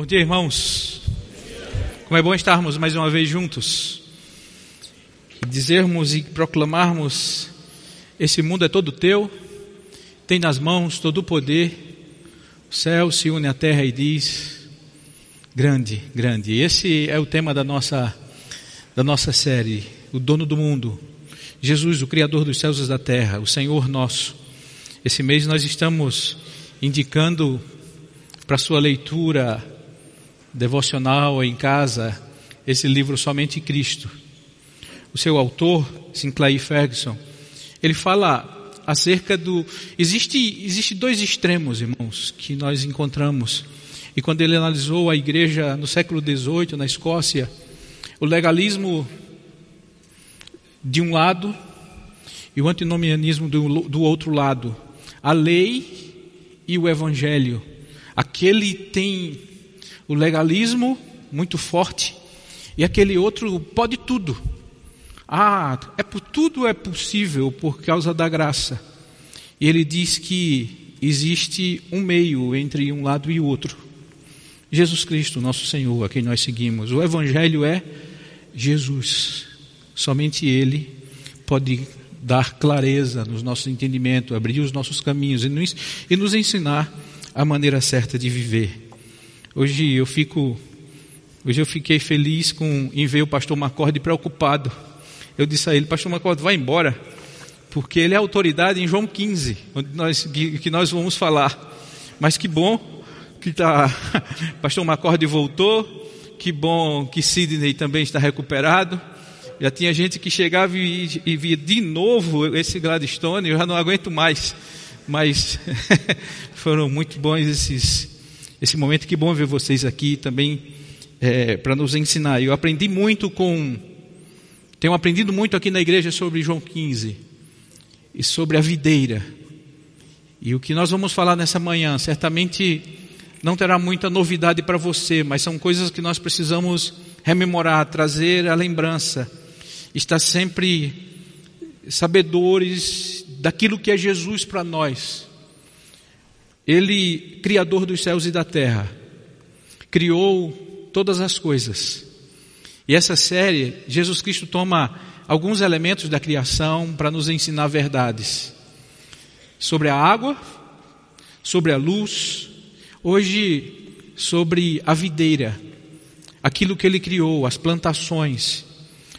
Bom dia, irmãos. Como é bom estarmos mais uma vez juntos. Dizermos e proclamarmos: esse mundo é todo teu, tem nas mãos todo o poder. O céu se une à terra e diz: grande, grande. Esse é o tema da nossa da nossa série, o dono do mundo. Jesus, o criador dos céus e da terra, o Senhor nosso. Esse mês nós estamos indicando para sua leitura devocional em casa esse livro Somente Cristo. O seu autor, Sinclair Ferguson, ele fala acerca do existe existe dois extremos, irmãos, que nós encontramos. E quando ele analisou a igreja no século XVIII na Escócia, o legalismo de um lado e o antinomianismo do, do outro lado, a lei e o evangelho. Aquele tem o legalismo muito forte e aquele outro pode tudo. Ah, é por tudo é possível por causa da graça. E ele diz que existe um meio entre um lado e outro. Jesus Cristo, nosso Senhor, a quem nós seguimos. O evangelho é Jesus. Somente ele pode dar clareza nos nossos entendimentos, abrir os nossos caminhos e nos, e nos ensinar a maneira certa de viver. Hoje eu fico, hoje eu fiquei feliz com em ver o pastor Macorde preocupado. Eu disse a ele, pastor Macorde, vai embora, porque ele é autoridade em João 15, onde nós, que, nós vamos falar. Mas que bom que tá, pastor Macorde voltou, que bom que Sidney também está recuperado. Já tinha gente que chegava e, e via de novo esse Gladstone, eu já não aguento mais mas foram muito bons esses, esse momento. Que bom ver vocês aqui também é, para nos ensinar. Eu aprendi muito com, tenho aprendido muito aqui na igreja sobre João 15 e sobre a videira. E o que nós vamos falar nessa manhã, certamente não terá muita novidade para você, mas são coisas que nós precisamos rememorar, trazer a lembrança, estar sempre sabedores daquilo que é Jesus para nós. Ele, Criador dos céus e da terra, criou todas as coisas. E essa série, Jesus Cristo toma alguns elementos da criação para nos ensinar verdades sobre a água, sobre a luz, hoje sobre a videira, aquilo que ele criou, as plantações.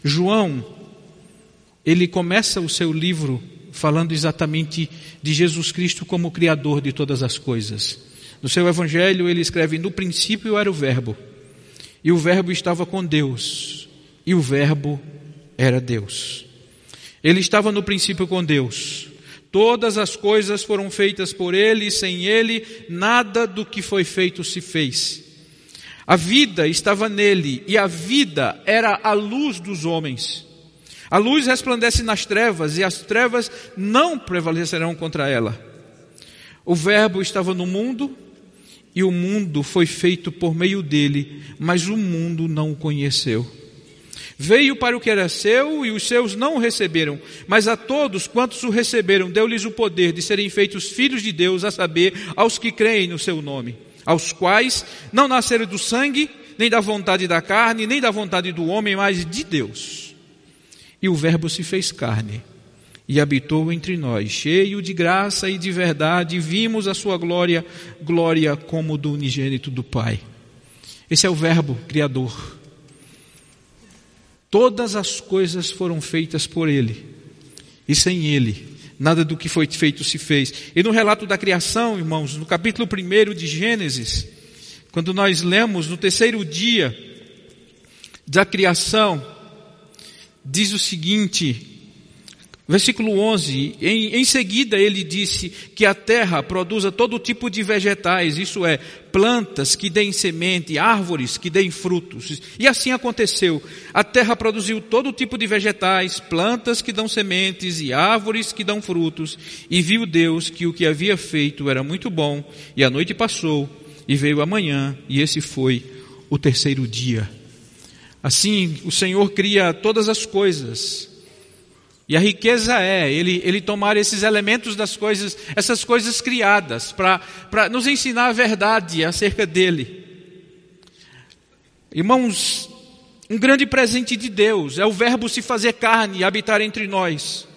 João, ele começa o seu livro falando exatamente de Jesus Cristo como Criador de todas as coisas. No seu Evangelho, ele escreve: No princípio era o Verbo, e o Verbo estava com Deus, e o Verbo era Deus. Ele estava no princípio com Deus. Todas as coisas foram feitas por Ele, e sem Ele, nada do que foi feito se fez. A vida estava nele, e a vida era a luz dos homens. A luz resplandece nas trevas e as trevas não prevalecerão contra ela. O Verbo estava no mundo e o mundo foi feito por meio dele, mas o mundo não o conheceu. Veio para o que era seu e os seus não o receberam, mas a todos quantos o receberam, deu-lhes o poder de serem feitos filhos de Deus, a saber, aos que creem no seu nome, aos quais não nasceram do sangue, nem da vontade da carne, nem da vontade do homem, mas de Deus. E o Verbo se fez carne e habitou entre nós, cheio de graça e de verdade, e vimos a sua glória, glória como do unigênito do Pai. Esse é o Verbo Criador. Todas as coisas foram feitas por Ele, e sem Ele, nada do que foi feito se fez. E no relato da criação, irmãos, no capítulo 1 de Gênesis, quando nós lemos no terceiro dia da criação, diz o seguinte, versículo 11: em, em seguida ele disse que a terra produza todo tipo de vegetais, isso é, plantas que deem semente, árvores que deem frutos. E assim aconteceu. A terra produziu todo tipo de vegetais, plantas que dão sementes e árvores que dão frutos. E viu Deus que o que havia feito era muito bom, e a noite passou, e veio a manhã, e esse foi o terceiro dia. Assim, o Senhor cria todas as coisas. E a riqueza é ele, ele tomar esses elementos das coisas, essas coisas criadas, para nos ensinar a verdade acerca dele. Irmãos, um grande presente de Deus é o Verbo se fazer carne e habitar entre nós.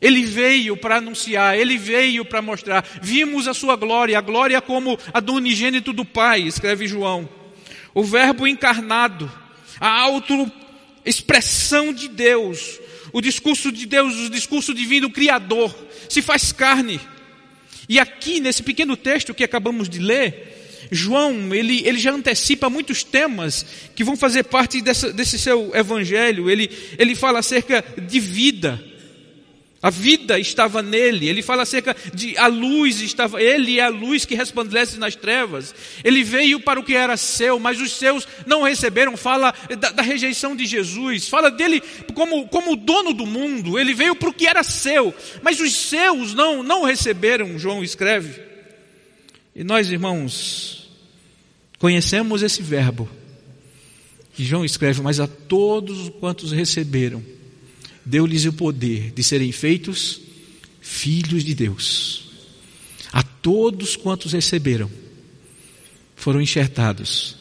Ele veio para anunciar, ele veio para mostrar. Vimos a sua glória, a glória como a do unigênito do Pai, escreve João. O Verbo encarnado, a auto-expressão de Deus, o discurso de Deus, o discurso divino, Criador, se faz carne. E aqui, nesse pequeno texto que acabamos de ler, João, ele, ele já antecipa muitos temas que vão fazer parte dessa, desse seu evangelho. Ele, ele fala acerca de vida. A vida estava nele. Ele fala acerca de a luz estava. Ele é a luz que resplandece nas trevas. Ele veio para o que era seu, mas os seus não receberam. Fala da, da rejeição de Jesus. Fala dele como, como o dono do mundo. Ele veio para o que era seu, mas os seus não, não receberam. João escreve. E nós, irmãos, conhecemos esse verbo. E João escreve, mas a todos quantos receberam, deu-lhes o poder de serem feitos filhos de Deus. A todos quantos receberam, foram enxertados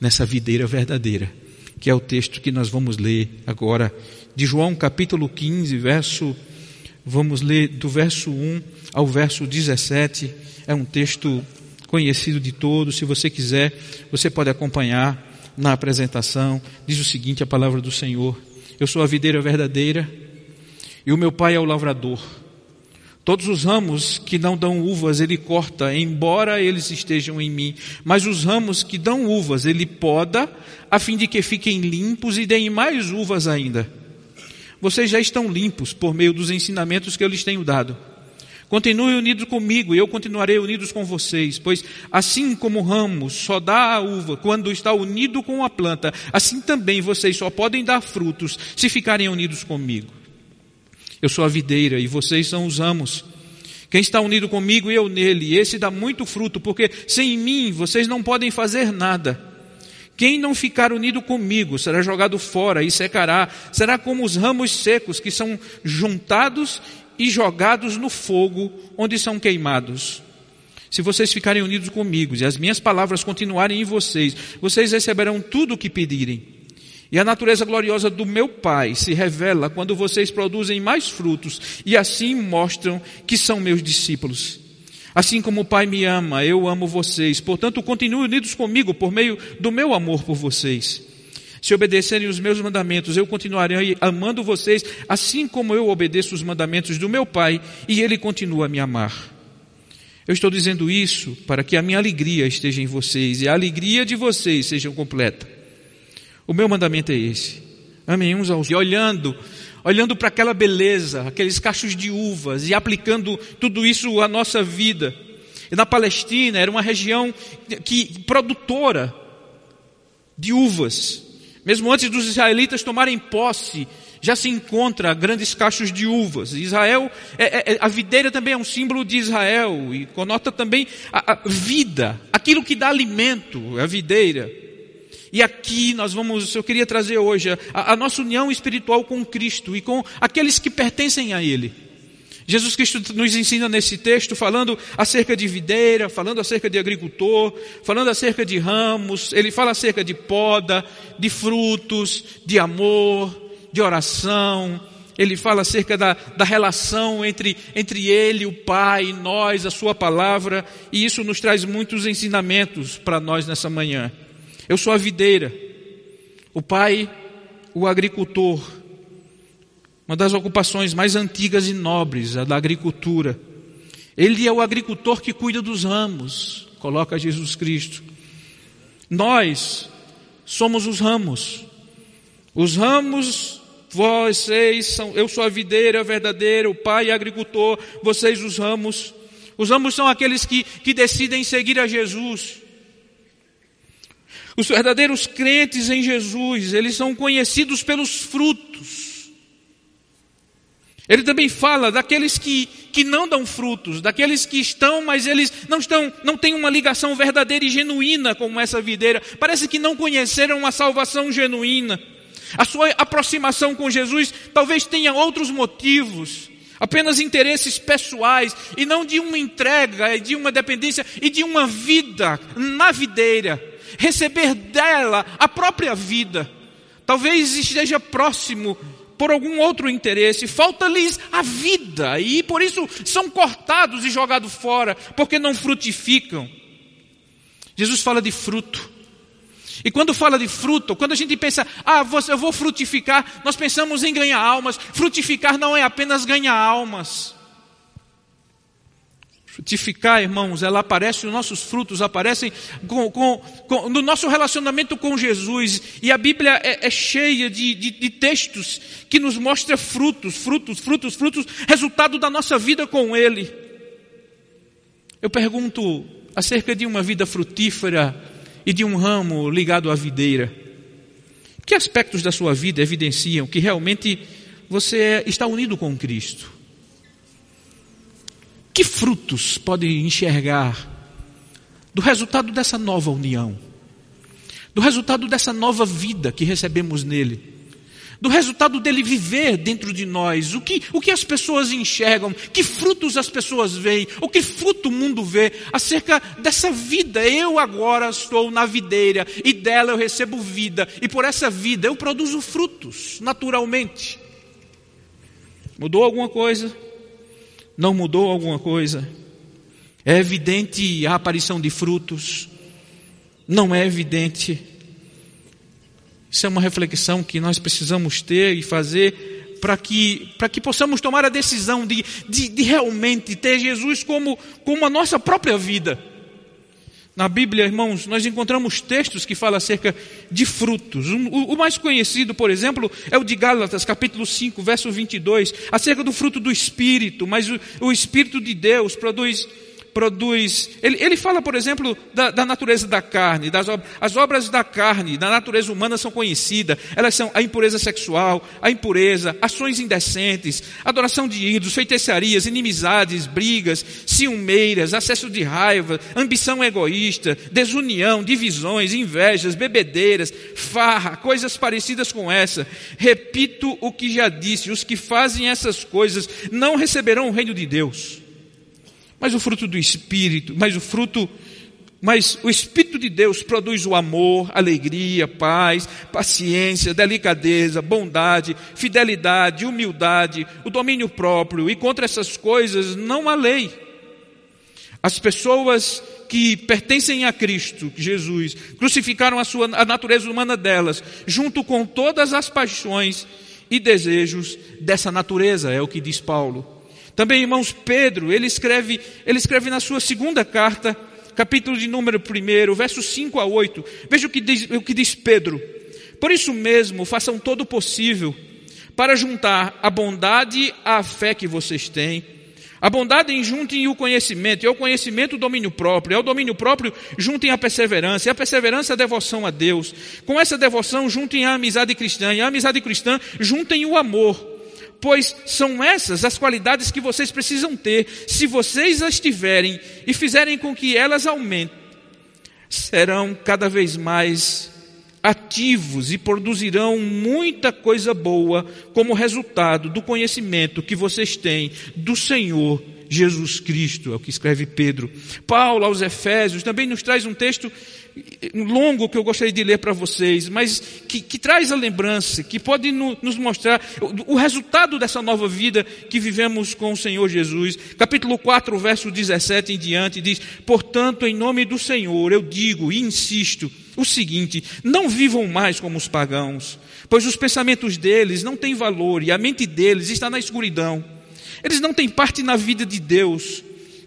nessa videira verdadeira, que é o texto que nós vamos ler agora, de João capítulo 15, verso, vamos ler do verso 1 ao verso 17, é um texto conhecido de todos. Se você quiser, você pode acompanhar na apresentação. Diz o seguinte: a palavra do Senhor. Eu sou a videira verdadeira e o meu pai é o lavrador. Todos os ramos que não dão uvas ele corta, embora eles estejam em mim. Mas os ramos que dão uvas ele poda, a fim de que fiquem limpos e deem mais uvas ainda. Vocês já estão limpos por meio dos ensinamentos que eu lhes tenho dado. Continue unidos comigo e eu continuarei unidos com vocês, pois assim como o ramo só dá a uva quando está unido com a planta, assim também vocês só podem dar frutos se ficarem unidos comigo. Eu sou a videira e vocês são os ramos. Quem está unido comigo e eu nele, esse dá muito fruto, porque sem mim vocês não podem fazer nada. Quem não ficar unido comigo será jogado fora e secará, será como os ramos secos que são juntados e jogados no fogo, onde são queimados. Se vocês ficarem unidos comigo e as minhas palavras continuarem em vocês, vocês receberão tudo o que pedirem. E a natureza gloriosa do meu Pai se revela quando vocês produzem mais frutos e assim mostram que são meus discípulos. Assim como o Pai me ama, eu amo vocês. Portanto, continuem unidos comigo por meio do meu amor por vocês. Se obedecerem os meus mandamentos, eu continuarei amando vocês, assim como eu obedeço os mandamentos do meu Pai, e Ele continua a me amar. Eu estou dizendo isso para que a minha alegria esteja em vocês e a alegria de vocês seja completa. O meu mandamento é esse. Amém uns aos outros. E olhando, olhando para aquela beleza, aqueles cachos de uvas e aplicando tudo isso à nossa vida. E na Palestina era uma região que produtora de uvas. Mesmo antes dos israelitas tomarem posse, já se encontra grandes cachos de uvas. Israel, é, é, é, a videira também é um símbolo de Israel e conota também a, a vida, aquilo que dá alimento, a videira. E aqui nós vamos, eu queria trazer hoje a, a nossa união espiritual com Cristo e com aqueles que pertencem a Ele. Jesus Cristo nos ensina nesse texto falando acerca de videira, falando acerca de agricultor, falando acerca de ramos, ele fala acerca de poda, de frutos, de amor, de oração, ele fala acerca da, da relação entre, entre ele, o Pai, nós, a Sua palavra, e isso nos traz muitos ensinamentos para nós nessa manhã. Eu sou a videira, o Pai, o agricultor, uma das ocupações mais antigas e nobres, a da agricultura. Ele é o agricultor que cuida dos ramos, coloca Jesus Cristo. Nós somos os ramos. Os ramos, vocês são, eu sou a videira verdadeira, o pai é agricultor, vocês os ramos. Os ramos são aqueles que, que decidem seguir a Jesus. Os verdadeiros crentes em Jesus, eles são conhecidos pelos frutos. Ele também fala daqueles que, que não dão frutos, daqueles que estão, mas eles não estão, não têm uma ligação verdadeira e genuína como essa videira. Parece que não conheceram uma salvação genuína. A sua aproximação com Jesus talvez tenha outros motivos, apenas interesses pessoais e não de uma entrega, de uma dependência e de uma vida na videira. receber dela a própria vida. Talvez esteja próximo por algum outro interesse, falta-lhes a vida e por isso são cortados e jogados fora, porque não frutificam. Jesus fala de fruto. E quando fala de fruto, quando a gente pensa, ah, eu vou frutificar, nós pensamos em ganhar almas. Frutificar não é apenas ganhar almas. Frutificar, irmãos, ela aparece, os nossos frutos aparecem com, com, com, no nosso relacionamento com Jesus. E a Bíblia é, é cheia de, de, de, textos que nos mostra frutos, frutos, frutos, frutos, resultado da nossa vida com Ele. Eu pergunto acerca de uma vida frutífera e de um ramo ligado à videira. Que aspectos da sua vida evidenciam que realmente você está unido com Cristo? Que frutos pode enxergar do resultado dessa nova união? Do resultado dessa nova vida que recebemos nele? Do resultado dele viver dentro de nós? O que, o que as pessoas enxergam? Que frutos as pessoas veem? O que fruto o mundo vê acerca dessa vida? Eu agora estou na videira e dela eu recebo vida, e por essa vida eu produzo frutos naturalmente. Mudou alguma coisa? Não mudou alguma coisa? É evidente a aparição de frutos? Não é evidente? Isso é uma reflexão que nós precisamos ter e fazer para que, para que possamos tomar a decisão de, de, de realmente ter Jesus como, como a nossa própria vida. Na Bíblia, irmãos, nós encontramos textos que falam acerca de frutos. O, mais conhecido, por exemplo, é o de Gálatas, capítulo 5, verso 22, acerca do fruto do Espírito. Mas o Espírito de Deus produz produz. Ele, ele fala, por exemplo, da, da natureza da carne. Das, as obras da carne, da natureza humana são conhecidas. Elas são a impureza sexual, a impureza, ações indecentes, adoração de ídolos, feitiçarias, inimizades, brigas, ciumeiras, acesso de raiva, ambição egoísta, desunião, divisões, invejas, bebedeiras, farra, coisas parecidas com essa. Repito o que já disse: os que fazem essas coisas não receberão o reino de Deus. Mas o fruto do Espírito, mas o fruto, mas o Espírito de Deus produz o amor, alegria, paz, paciência, delicadeza, bondade, fidelidade, humildade, o domínio próprio, e contra essas coisas não há lei. As pessoas que pertencem a Cristo, Jesus, crucificaram a sua a natureza humana delas, junto com todas as paixões e desejos dessa natureza, é o que diz Paulo. Também, irmãos, Pedro, ele escreve, ele escreve na sua segunda carta, capítulo de número 1, versos 5 a 8. Veja o que diz, o que diz Pedro. Por isso mesmo, façam todo o possível para juntar a bondade à fé que vocês têm. A bondade em juntem o conhecimento, e ao conhecimento o domínio próprio, e ao domínio próprio juntem a perseverança, e a perseverança a devoção a Deus. Com essa devoção juntem a amizade cristã, e a amizade cristã juntem o amor pois são essas as qualidades que vocês precisam ter. Se vocês as tiverem e fizerem com que elas aumentem, serão cada vez mais ativos e produzirão muita coisa boa como resultado do conhecimento que vocês têm do Senhor Jesus Cristo, é o que escreve Pedro. Paulo aos Efésios também nos traz um texto longo que eu gostaria de ler para vocês, mas que, que, traz a lembrança, que pode no, nos mostrar o, o, resultado dessa nova vida que vivemos com o Senhor Jesus. Capítulo 4, verso 17 em diante, diz: Portanto, em nome do Senhor, eu digo e insisto o seguinte: não vivam mais como os pagãos, pois os pensamentos deles não têm valor e a mente deles está na escuridão. Eles não têm parte na vida de Deus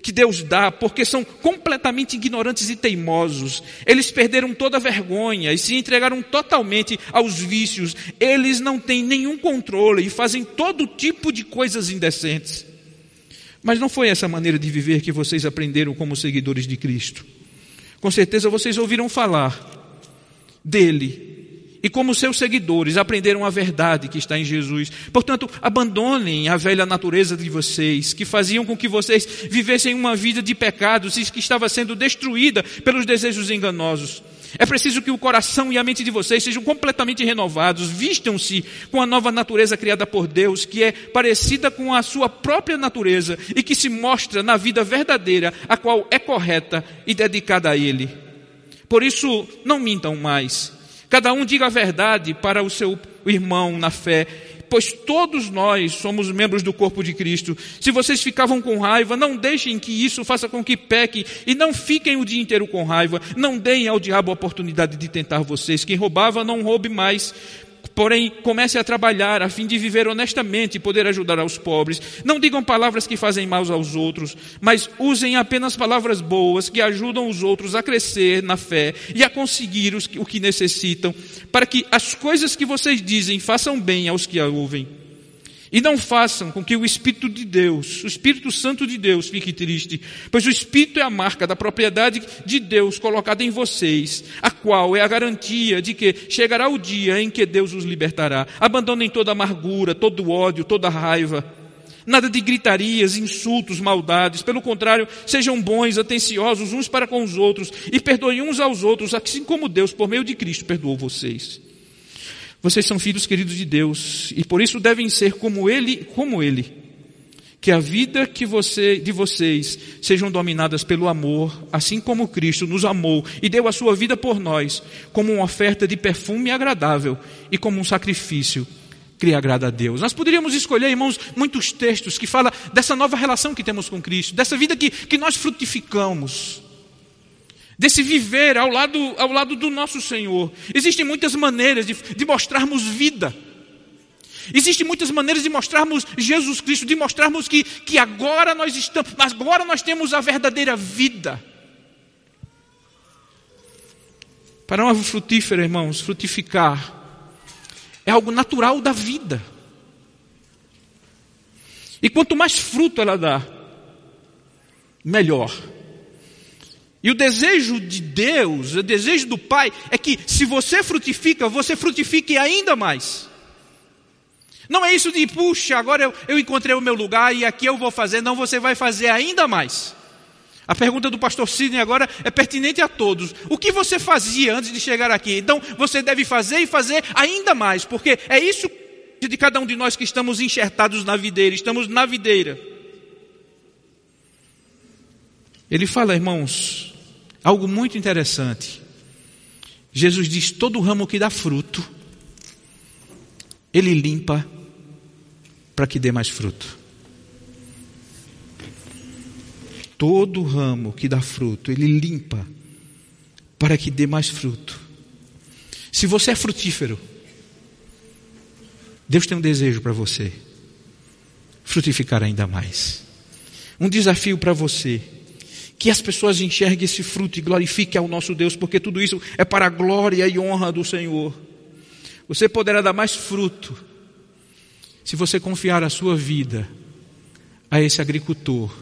que Deus dá, porque são completamente ignorantes e teimosos. Eles perderam toda a vergonha e se entregaram totalmente aos vícios. Eles não têm nenhum controle e fazem todo tipo de coisas indecentes. Mas não foi essa maneira de viver que vocês aprenderam como seguidores de Cristo. Com certeza vocês ouviram falar dele e como seus seguidores aprenderam a verdade que está em Jesus. Portanto, abandonem a velha natureza de vocês, que faziam com que vocês vivessem uma vida de pecados e que estava sendo destruída pelos desejos enganosos. É preciso que o coração e a mente de vocês sejam completamente renovados, vistam-se com a nova natureza criada por Deus, que é parecida com a sua própria natureza e que se mostra na vida verdadeira, a qual é correta e dedicada a Ele. Por isso, não mintam mais. Cada um diga a verdade para o seu irmão na fé, pois todos nós somos membros do corpo de Cristo. Se vocês ficavam com raiva, não deixem que isso faça com que peque e não fiquem o dia inteiro com raiva. Não deem ao diabo a oportunidade de tentar vocês. Quem roubava, não roube mais. Porém, comece a trabalhar a fim de viver honestamente e poder ajudar aos pobres. Não digam palavras que fazem mal aos outros, mas usem apenas palavras boas que ajudam os outros a crescer na fé e a conseguir o que necessitam, para que as coisas que vocês dizem façam bem aos que a ouvem. E não façam com que o Espírito de Deus, o Espírito Santo de Deus, fique triste, pois o Espírito é a marca da propriedade de Deus colocada em vocês, a qual é a garantia de que chegará o dia em que Deus os libertará. Abandonem toda amargura, todo ódio, toda raiva. Nada de gritarias, insultos, maldades. Pelo contrário, sejam bons, atenciosos uns para com os outros e perdoem uns aos outros, assim como Deus, por meio de Cristo, perdoou vocês. Vocês são filhos queridos de Deus e por isso devem ser como Ele, como Ele. Que a vida que você, de vocês sejam dominadas pelo amor, assim como Cristo nos amou e deu a sua vida por nós, como uma oferta de perfume agradável e como um sacrifício que agrada a Deus. Nós poderíamos escolher, irmãos, muitos textos que falam dessa nova relação que temos com Cristo, dessa vida que, que nós frutificamos desse viver ao lado, ao lado do nosso Senhor. Existem muitas maneiras de, de mostrarmos vida. Existem muitas maneiras de mostrarmos Jesus Cristo, de mostrarmos que, que agora nós estamos, agora nós temos a verdadeira vida. Para uma frutífera, irmãos, frutificar é algo natural da vida. E quanto mais fruto ela dá, melhor. E o desejo de Deus, o desejo do Pai, é que se você frutifica, você frutifique ainda mais. Não é isso de, puxa, agora eu, eu encontrei o meu lugar e aqui eu vou fazer. Não, você vai fazer ainda mais. A pergunta do pastor Sidney agora é pertinente a todos. O que você fazia antes de chegar aqui? Então você deve fazer e fazer ainda mais, porque é isso de cada um de nós que estamos enxertados na videira, estamos na videira. Ele fala, irmãos, algo muito interessante. Jesus diz: todo ramo que dá fruto, ele limpa para que dê mais fruto. Todo ramo que dá fruto, ele limpa para que dê mais fruto. Se você é frutífero, Deus tem um desejo para você frutificar ainda mais. Um desafio para você que as pessoas enxerguem esse fruto e glorifiquem ao nosso Deus, porque tudo isso é para a glória e honra do Senhor. Você poderá dar mais fruto se você confiar a sua vida a esse agricultor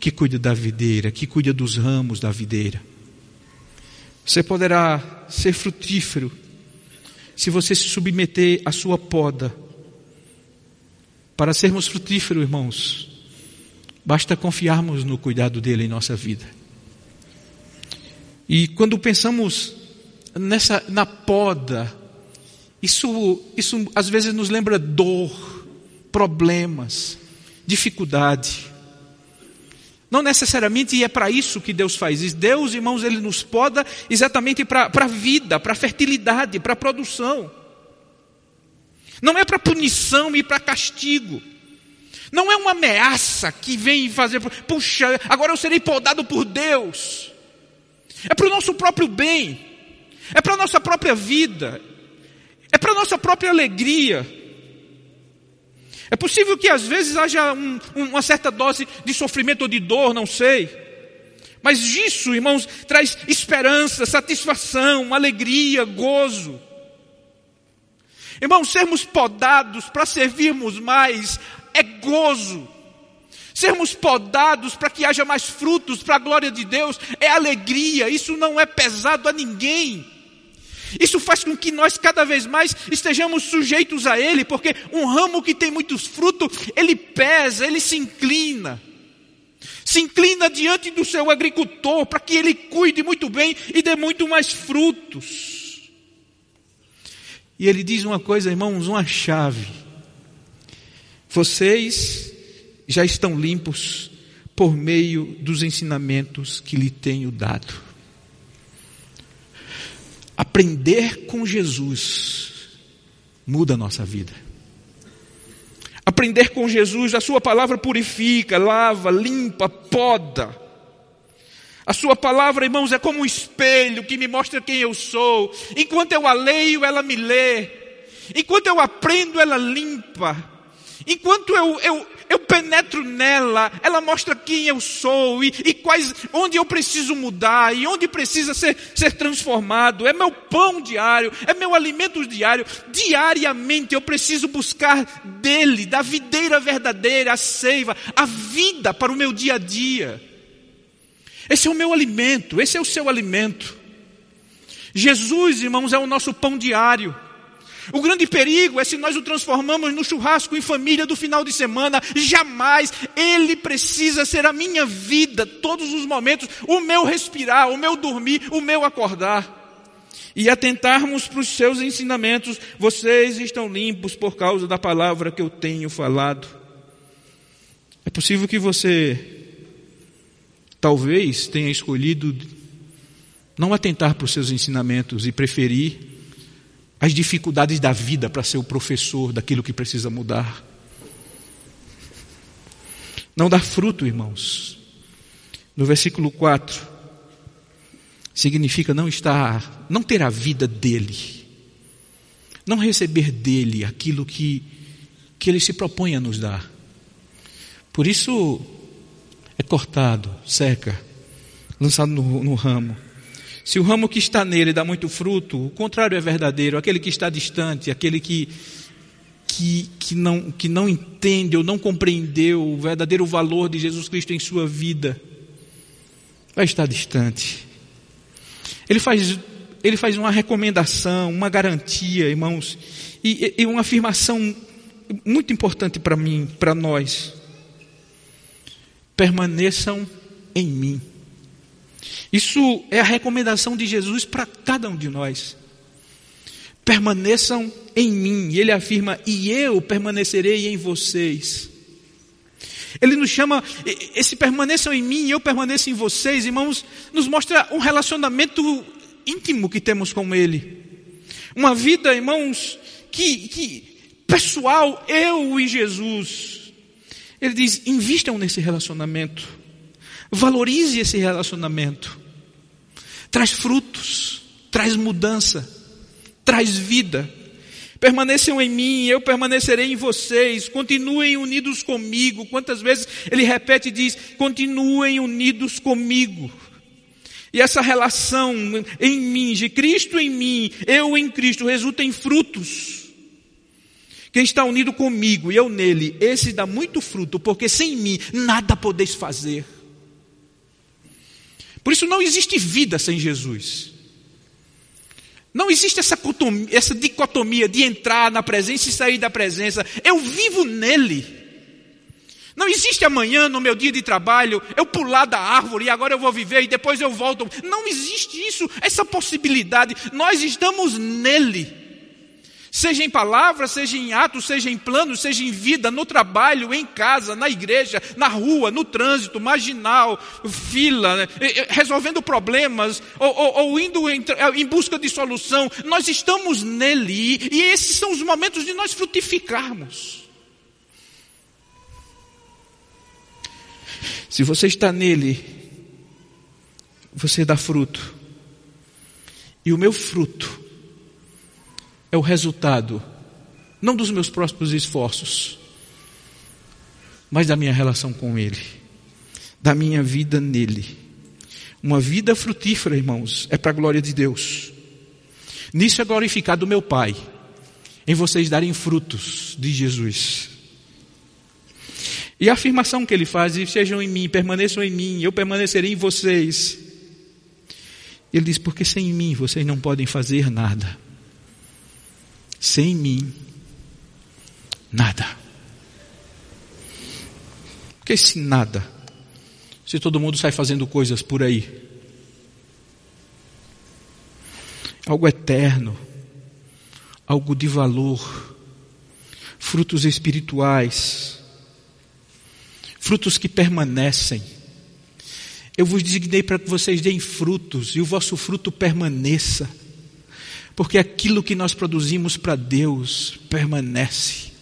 que cuida da videira, que cuida dos ramos da videira. Você poderá ser frutífero se você se submeter à sua poda. Para sermos frutíferos, irmãos, Basta confiarmos no cuidado dele em nossa vida. E quando pensamos nessa na poda, isso isso às vezes nos lembra dor, problemas, dificuldade. Não necessariamente é para isso que Deus faz. Deus, irmãos, Ele nos poda exatamente para a vida, para a fertilidade, para a produção. Não é para punição e para castigo. Não é uma ameaça que vem fazer, puxa, agora eu serei podado por Deus. É para o nosso próprio bem, é para a nossa própria vida, é para a nossa própria alegria. É possível que às vezes haja um, uma certa dose de sofrimento ou de dor, não sei. Mas isso, irmãos, traz esperança, satisfação, alegria, gozo. Irmãos, sermos podados para servirmos mais é gozo. Sermos podados para que haja mais frutos para a glória de Deus é alegria, isso não é pesado a ninguém. Isso faz com que nós cada vez mais estejamos sujeitos a Ele, porque um ramo que tem muitos frutos, ele pesa, ele se inclina. Se inclina diante do seu agricultor para que ele cuide muito bem e dê muito mais frutos. E ele diz uma coisa, irmãos, uma chave. Vocês já estão limpos por meio dos ensinamentos que lhe tenho dado. Aprender com Jesus muda a nossa vida. Aprender com Jesus, a Sua palavra purifica, lava, limpa, poda. A Sua palavra, irmãos, é como um espelho que me mostra quem eu sou. Enquanto eu a leio, ela me lê. Enquanto eu aprendo, ela limpa. Enquanto eu, eu, eu penetro nela, ela mostra quem eu sou e, e, quais, onde eu preciso mudar e onde precisa ser, ser transformado. É meu pão diário, é meu alimento diário. Diariamente eu preciso buscar dele, da videira verdadeira, a seiva, a vida para o meu dia a dia. Esse é o meu alimento, esse é o seu alimento. Jesus, irmãos, é o nosso pão diário. O grande perigo é se nós o transformamos no churrasco em família do final de semana. Jamais ele precisa ser a minha vida, todos os momentos, o meu respirar, o meu dormir, o meu acordar. E atentarmos para os seus ensinamentos, vocês estão limpos por causa da palavra que eu tenho falado. É possível que você, talvez, tenha escolhido não atentar para os seus ensinamentos e preferir as dificuldades da vida para ser o professor daquilo que precisa mudar. Não dar fruto, irmãos. No versículo 4, significa não estar, não ter a vida dele, não receber dele aquilo que, que ele se propõe a nos dar. Por isso é cortado, seca, lançado no, no ramo. Se o ramo que está nele dá muito fruto, o contrário é verdadeiro. Aquele que está distante, aquele que, que, que, não, que não entende ou não compreendeu o verdadeiro valor de Jesus Cristo em sua vida, vai estar distante. Ele faz, ele faz uma recomendação, uma garantia, irmãos, e, e uma afirmação muito importante para mim, para nós. Permaneçam em mim. Isso é a recomendação de Jesus para cada um de nós. Permaneçam em mim, ele afirma, e eu permanecerei em vocês. Ele nos chama, esse permaneçam em mim e eu permaneço em vocês, irmãos, nos mostra um relacionamento íntimo que temos com Ele. Uma vida, irmãos, que, que pessoal, eu e Jesus. Ele diz: invistam nesse relacionamento, valorize esse relacionamento traz frutos, traz mudança, traz vida. Permaneçam em mim, eu permanecerei em vocês, continuem unidos comigo. Quantas vezes ele repete e diz: continuem unidos comigo. E essa relação em mim, de Cristo em mim, eu em Cristo, resulta em frutos. Quem está unido comigo e eu nele, esse dá muito fruto, porque sem mim nada podeis fazer. Por isso não existe vida sem Jesus. Não existe essa, essa dicotomia de entrar na presença e sair da presença. Eu vivo nele. Não existe amanhã, no meu dia de trabalho, eu pular da árvore e agora eu vou viver e depois eu volto. Não existe isso, essa possibilidade. Nós estamos nele. Seja em palavras, seja em atos, seja em planos, seja em vida, no trabalho, em casa, na igreja, na rua, no trânsito, marginal, fila, né? resolvendo problemas, ou, ou, ou indo em, em, busca de solução. Nós estamos nele e esses são os momentos de nós frutificarmos. Se você está nele, você dá fruto. E o meu fruto é o resultado, não dos meus próprios esforços, mas da minha relação com Ele, da minha vida nele. Uma vida frutífera, irmãos, é para a glória de Deus. Nisso é glorificado o meu Pai, em vocês darem frutos de Jesus. E a afirmação que ele faz, sejam em mim, permaneçam em mim, eu permanecerei em vocês. Ele diz, porque sem mim vocês não podem fazer nada. Sem mim, nada. Porque se nada, se todo mundo sai fazendo coisas por aí, algo eterno, algo de valor, frutos espirituais, frutos que permanecem. Eu vos designei para que vocês deem frutos e o vosso fruto permaneça Porque aquilo que nós produzimos para Deus permanece.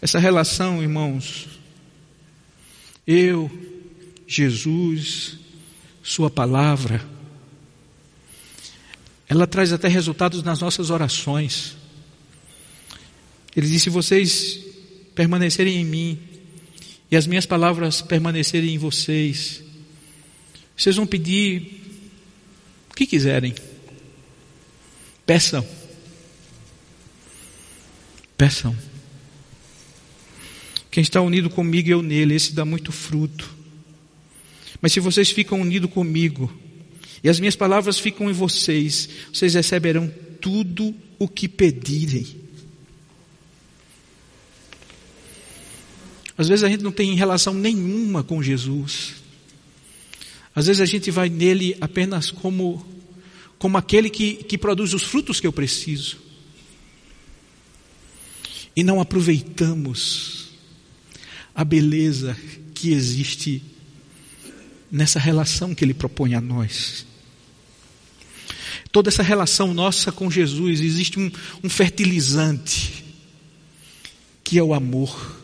Essa relação, irmãos, eu, Jesus, Sua palavra, ela traz até resultados nas nossas orações. Ele disse: se vocês permanecerem em mim e as minhas palavras permanecerem em vocês, vocês vão pedir o que quiserem. Peçam. Peçam. Quem está unido comigo eu nele, esse dá muito fruto. Mas se vocês ficam unidos comigo, e as minhas palavras ficam em vocês, vocês receberão tudo o que pedirem. Às vezes a gente não tem relação nenhuma com Jesus. Às vezes a gente vai nele apenas como, como aquele que, que produz os frutos que eu preciso. E não aproveitamos a beleza que existe nessa relação que Ele propõe a nós. Toda essa relação nossa com Jesus, existe um, um fertilizante, que é o amor.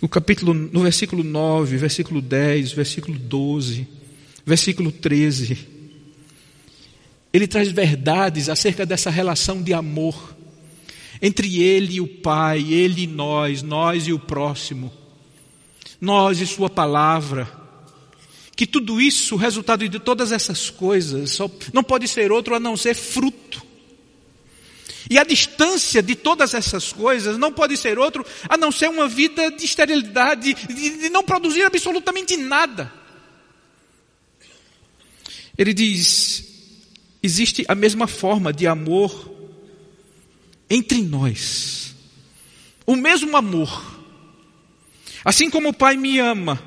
No capítulo, no versículo 9, versículo 10, versículo 12, versículo 13, ele traz verdades acerca dessa relação de amor entre Ele e o Pai, Ele e nós, nós e o próximo, nós e Sua palavra. Que tudo isso, o resultado de todas essas coisas, não pode ser outro a não ser fruto. E a distância de todas essas coisas não pode ser outro a não ser uma vida de esterilidade, de, de não produzir absolutamente nada. Ele diz: existe a mesma forma de amor entre nós o mesmo amor. Assim como o Pai me ama,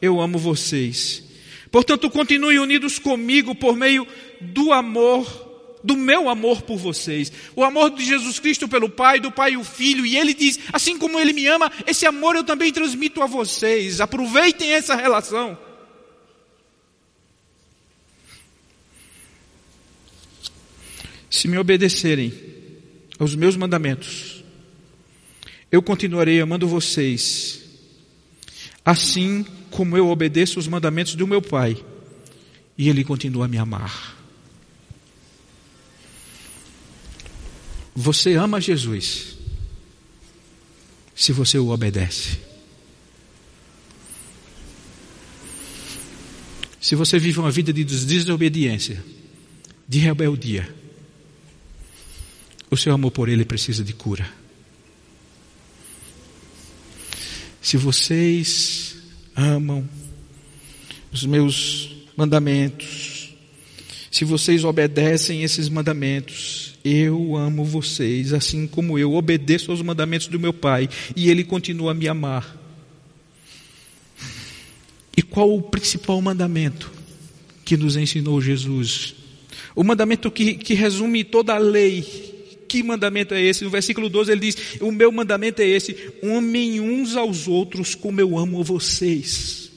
eu amo vocês. Portanto, continue unidos comigo por meio do amor, do meu amor por vocês. O amor de Jesus Cristo pelo Pai, do Pai e o Filho. E Ele diz: assim como Ele me ama, esse amor eu também transmito a vocês. Aproveitem essa relação. Se me obedecerem, aos meus mandamentos, eu continuarei amando vocês, assim como eu obedeço os mandamentos do meu Pai, e Ele continua a me amar. Você ama Jesus se você o obedece. Se você vive uma vida de desobediência, de rebeldia, o seu amor por Ele precisa de cura. Se vocês amam os meus mandamentos, se vocês obedecem esses mandamentos, eu amo vocês, assim como eu obedeço aos mandamentos do meu Pai, e Ele continua a me amar. E qual o principal mandamento que nos ensinou Jesus? O mandamento que, que resume toda a lei, que mandamento é esse? No versículo 12 ele diz: O meu mandamento é esse: amem uns aos outros como eu amo vocês.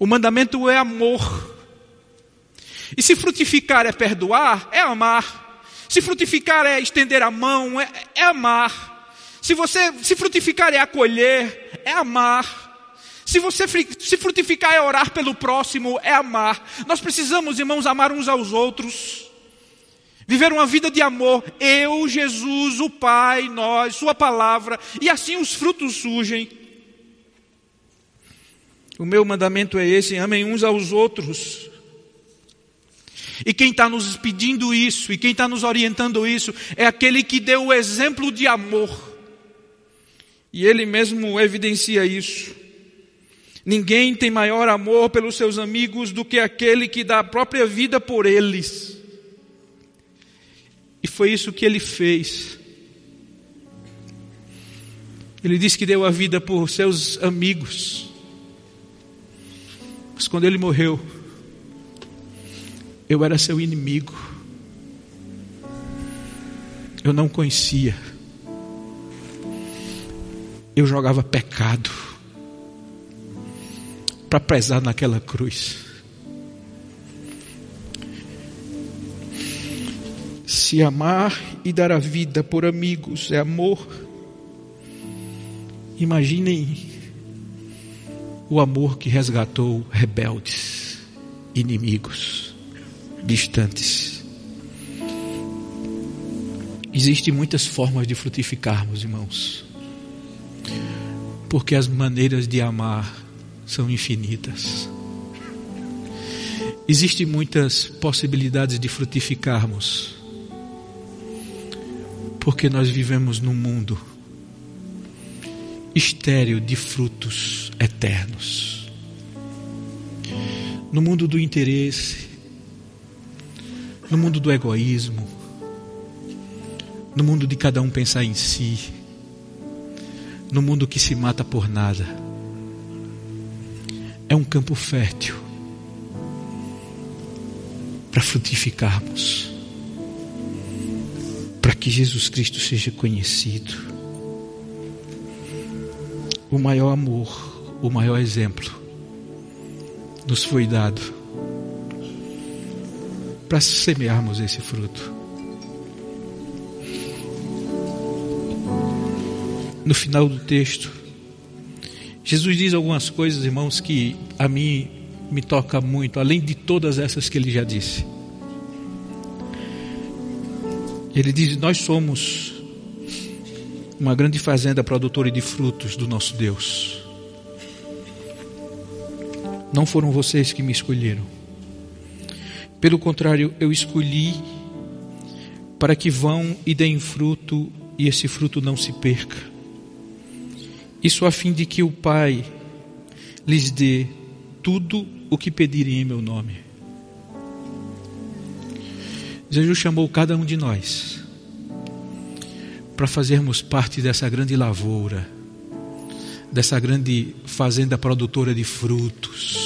O mandamento é amor. E se frutificar é perdoar, é amar. Se frutificar é estender a mão, é, é amar. Se você se frutificar é acolher, é amar. Se você se frutificar é orar pelo próximo, é amar. Nós precisamos, irmãos, amar uns aos outros. Viver uma vida de amor, eu, Jesus, o Pai, nós, Sua palavra, e assim os frutos surgem. O meu mandamento é esse: amem uns aos outros. E quem está nos pedindo isso, e quem está nos orientando isso, é aquele que deu o exemplo de amor. E ele mesmo evidencia isso. Ninguém tem maior amor pelos seus amigos do que aquele que dá a própria vida por eles. E foi isso que ele fez. Ele disse que deu a vida por seus amigos. Mas quando ele morreu, eu era seu inimigo. Eu não conhecia. Eu jogava pecado. para pesar naquela cruz. Se amar e dar a vida por amigos é amor, imaginem o amor que resgatou rebeldes, inimigos, distantes. Existem muitas formas de frutificarmos, irmãos, porque as maneiras de amar são infinitas. Existem muitas possibilidades de frutificarmos, porque nós vivemos num mundo estéril de frutos eternos. No mundo do interesse, no mundo do egoísmo, no mundo de cada um pensar em si, no mundo que se mata por nada. É um campo fértil para frutificarmos, para que Jesus Cristo seja conhecido o maior amor, o maior exemplo nos foi dado para semearmos esse fruto. No final do texto, Jesus diz algumas coisas, irmãos, que a mim me toca muito, além de todas essas que ele já disse. Ele diz: Nós somos uma grande fazenda produtora de frutos do nosso Deus. Não foram vocês que me escolheram. Pelo contrário, eu escolhi para que vão e deem fruto e esse fruto não se perca. Isso a fim de que o Pai lhes dê tudo o que pedirem em meu nome. Jesus chamou cada um de nós para fazermos parte dessa grande lavoura, dessa grande fazenda produtora de frutos.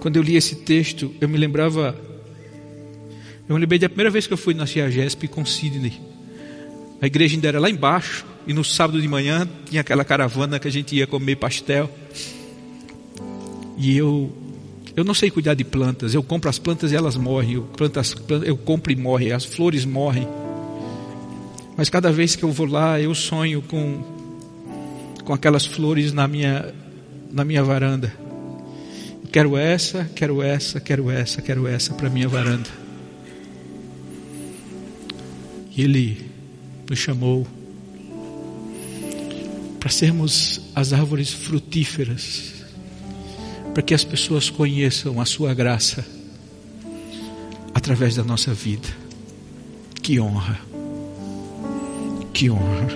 Quando eu li esse texto, eu me lembrava, eu me lembrei da primeira vez que eu fui na CIAGESP com Sidney. A igreja ainda era lá embaixo, e no sábado de manhã tinha aquela caravana que a gente ia comer pastel. E eu eu não sei cuidar de plantas, eu compro as plantas e elas morrem, eu, plantas, eu compro e morrem, as flores morrem. Mas cada vez que eu vou lá, eu sonho com, com aquelas flores na minha, na minha varanda. Quero essa, quero essa, quero essa, quero essa para minha varanda. E Ele nos chamou para sermos as árvores frutíferas, para que as pessoas conheçam a Sua graça através da nossa vida. Que honra! Que honra.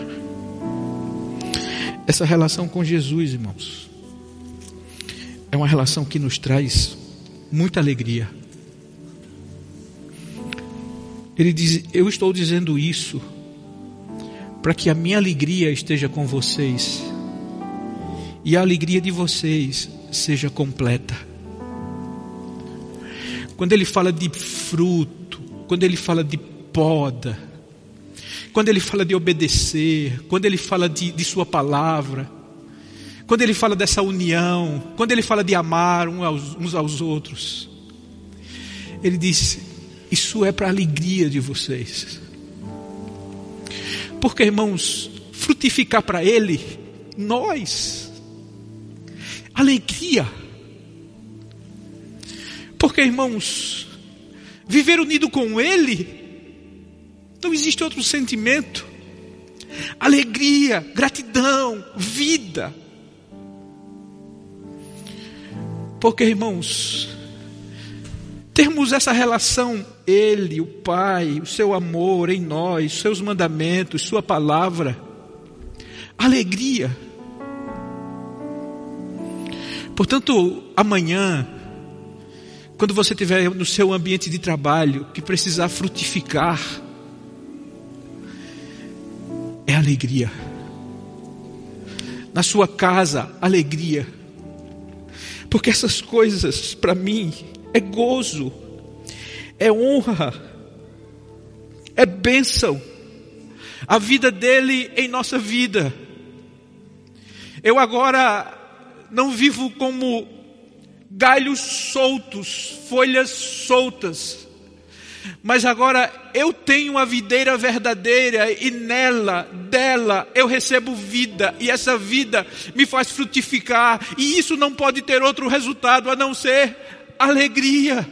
Essa relação com Jesus, irmãos, é uma relação que nos traz muita alegria. Ele diz: Eu estou dizendo isso para que a minha alegria esteja com vocês e a alegria de vocês seja completa. Quando ele fala de fruto, quando ele fala de poda, quando ele fala de obedecer, quando ele fala de, de Sua palavra, quando ele fala dessa união, quando ele fala de amar uns aos, outros, ele diz: Isso é para a alegria de vocês. Porque, irmãos, frutificar para Ele, nós, alegria. Porque, irmãos, viver unido com Ele, não existe outro sentimento. Alegria, gratidão, vida. Porque, irmãos, termos essa relação, Ele, o Pai, o seu amor em nós, seus mandamentos, Sua palavra, alegria. Portanto, amanhã, quando você estiver no seu ambiente de trabalho, que precisar frutificar, é alegria. Na sua casa, alegria. Porque essas coisas, para mim, é gozo, é honra, é bênção. A vida dele em nossa vida. Eu agora não vivo como galhos soltos, folhas soltas. Mas agora eu tenho a videira verdadeira e nela, dela, eu recebo vida, e essa vida me faz frutificar, e isso não pode ter outro resultado a não ser alegria.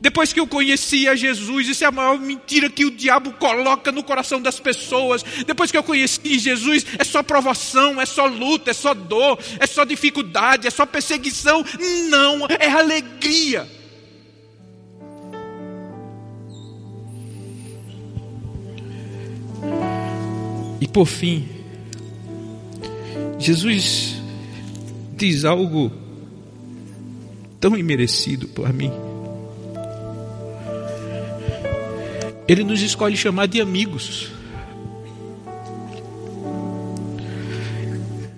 Depois que eu conhecia Jesus, isso é a maior mentira que o diabo coloca no coração das pessoas. Depois que eu conheci Jesus, é só provação, é só luta, é só dor, é só dificuldade, é só perseguição. Não, é alegria. Por fim, Jesus diz algo tão imerecido para mim. Ele nos escolhe chamar de amigos.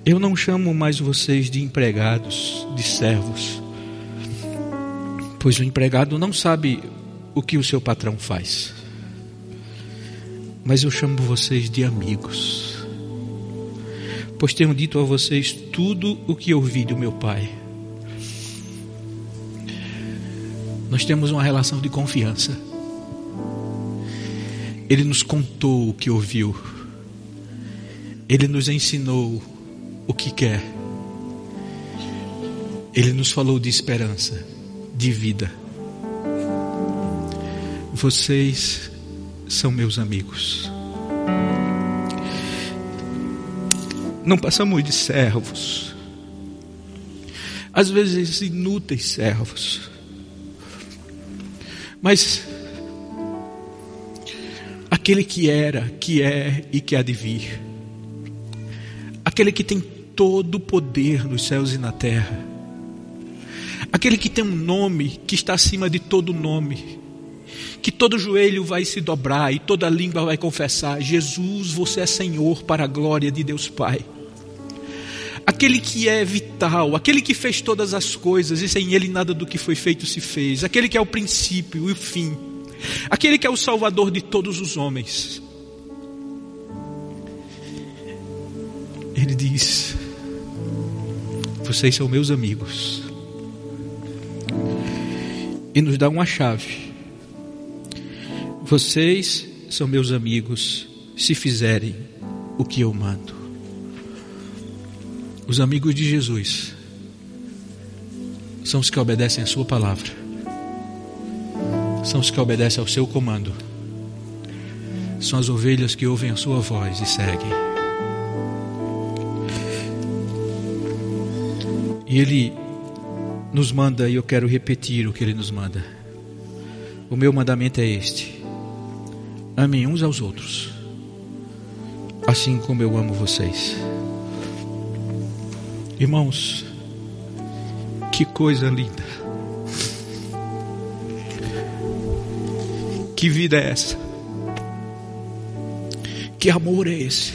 Eu não chamo mais vocês de empregados, de servos, pois o empregado não sabe o que o seu patrão faz. Mas eu chamo vocês de amigos, pois tenho dito a vocês tudo o que ouvi do meu Pai. Nós temos uma relação de confiança. Ele nos contou o que ouviu. Ele nos ensinou o que quer. Ele nos falou de esperança, de vida. Vocês são meus amigos. Não passamos de servos. Às vezes inúteis servos. Mas aquele que era, que é e que há de vir, aquele que tem todo o poder nos céus e na terra, aquele que tem um nome que está acima de todo nome, que todo joelho vai se dobrar e toda língua vai confessar: Jesus, você é Senhor para a glória de Deus Pai. Aquele que é vital, aquele que fez todas as coisas e sem ele nada do que foi feito se fez, aquele que é o princípio e o fim aquele que é o Salvador de todos os homens. Ele diz: Vocês são meus amigos. E nos dá uma chave. Vocês são meus amigos se fizerem o que eu mando. Os amigos de Jesus são os que obedecem a Sua palavra são os que obedecem ao seu comando. São as ovelhas que ouvem a sua voz e seguem. E ele nos manda, e eu quero repetir o que ele nos manda. O meu mandamento é este: amem uns aos outros, assim como eu amo vocês. Irmãos, que coisa linda. Que vida é essa? Que amor é esse?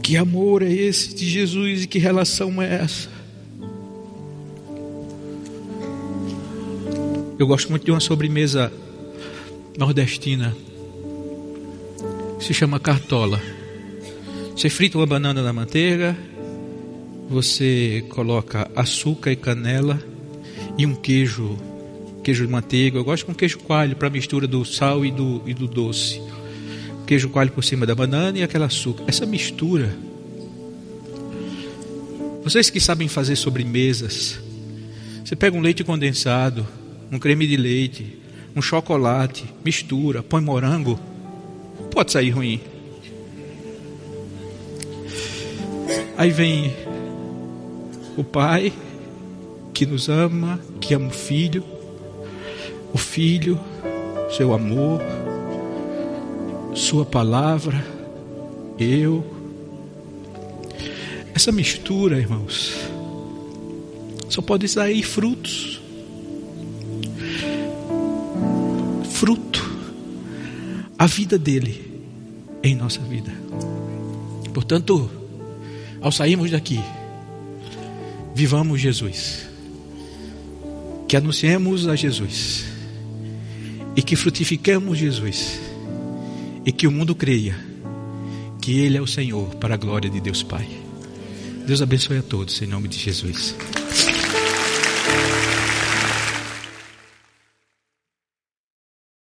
Que amor é esse de Jesus e que relação é essa? Eu gosto muito de uma sobremesa nordestina. Se chama cartola. Você frita uma banana na manteiga, você coloca açúcar e canela e um queijo queijo de manteiga. Eu gosto com queijo coalho para mistura do sal e do, e do doce. Queijo coalho por cima da banana e aquele açúcar. Essa mistura. Vocês que sabem fazer sobremesas, você pega um leite condensado, um creme de leite, um chocolate, mistura, põe morango, pode sair ruim. Aí vem o pai que nos ama, que ama o filho, o Filho, seu amor, Sua palavra, eu. Essa mistura, irmãos, só pode sair frutos. Fruto. A vida dele em nossa vida. Portanto, ao sairmos daqui, vivamos Jesus. Que anunciemos a Jesus e que frutifiquemos Jesus e que o mundo creia que Ele é o Senhor, para a glória de Deus Pai. Deus abençoe a todos, em nome de Jesus.